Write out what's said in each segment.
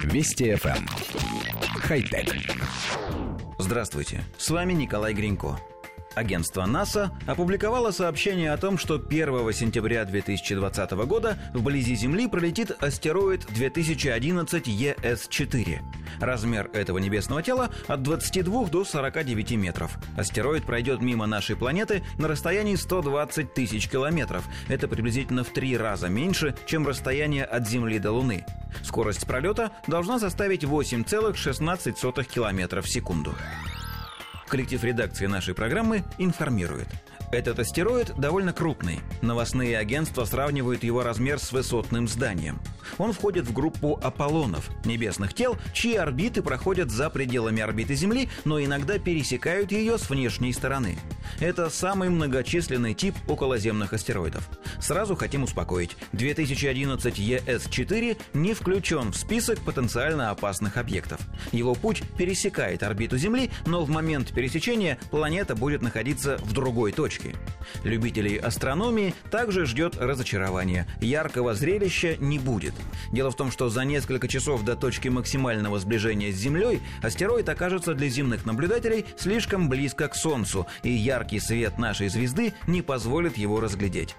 Вести FM. Эм. Хай-тек. Здравствуйте, с вами Николай Гринько. Агентство НАСА опубликовало сообщение о том, что 1 сентября 2020 года вблизи Земли пролетит астероид 2011 ЕС-4. Размер этого небесного тела от 22 до 49 метров. Астероид пройдет мимо нашей планеты на расстоянии 120 тысяч километров. Это приблизительно в три раза меньше, чем расстояние от Земли до Луны. Скорость пролета должна составить 8,16 километров в секунду. Коллектив редакции нашей программы информирует. Этот астероид довольно крупный. Новостные агентства сравнивают его размер с высотным зданием. Он входит в группу Аполлонов, небесных тел, чьи орбиты проходят за пределами орбиты Земли, но иногда пересекают ее с внешней стороны. Это самый многочисленный тип околоземных астероидов. Сразу хотим успокоить. 2011 ЕС-4 не включен в список потенциально опасных объектов. Его путь пересекает орбиту Земли, но в момент пересечения планета будет находиться в другой точке. Любителей астрономии также ждет разочарование. Яркого зрелища не будет. Дело в том, что за несколько часов до точки максимального сближения с Землей астероид окажется для земных наблюдателей слишком близко к Солнцу, и яркий свет нашей звезды не позволит его разглядеть.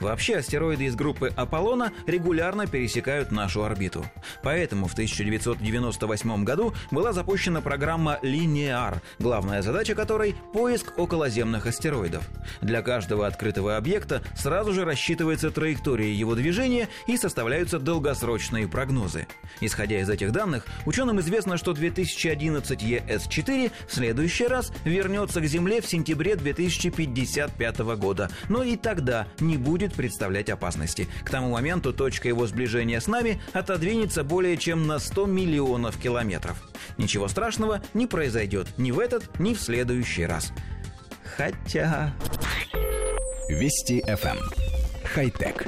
Вообще, астероиды из группы Аполлона регулярно пересекают нашу орбиту. Поэтому в 1998 году была запущена программа «Линеар», главная задача которой – поиск околоземных астероидов. Для каждого открытого объекта сразу же рассчитывается траектория его движения и составляются долгосрочные прогнозы. Исходя из этих данных, ученым известно, что 2011 ЕС-4 в следующий раз вернется к Земле в сентябре 2055 года, но и тогда не будет представлять опасности. К тому моменту точка его сближения с нами отодвинется более чем на 100 миллионов километров. Ничего страшного не произойдет ни в этот, ни в следующий раз. Хотя... Вести FM. Эм. Хай-тек.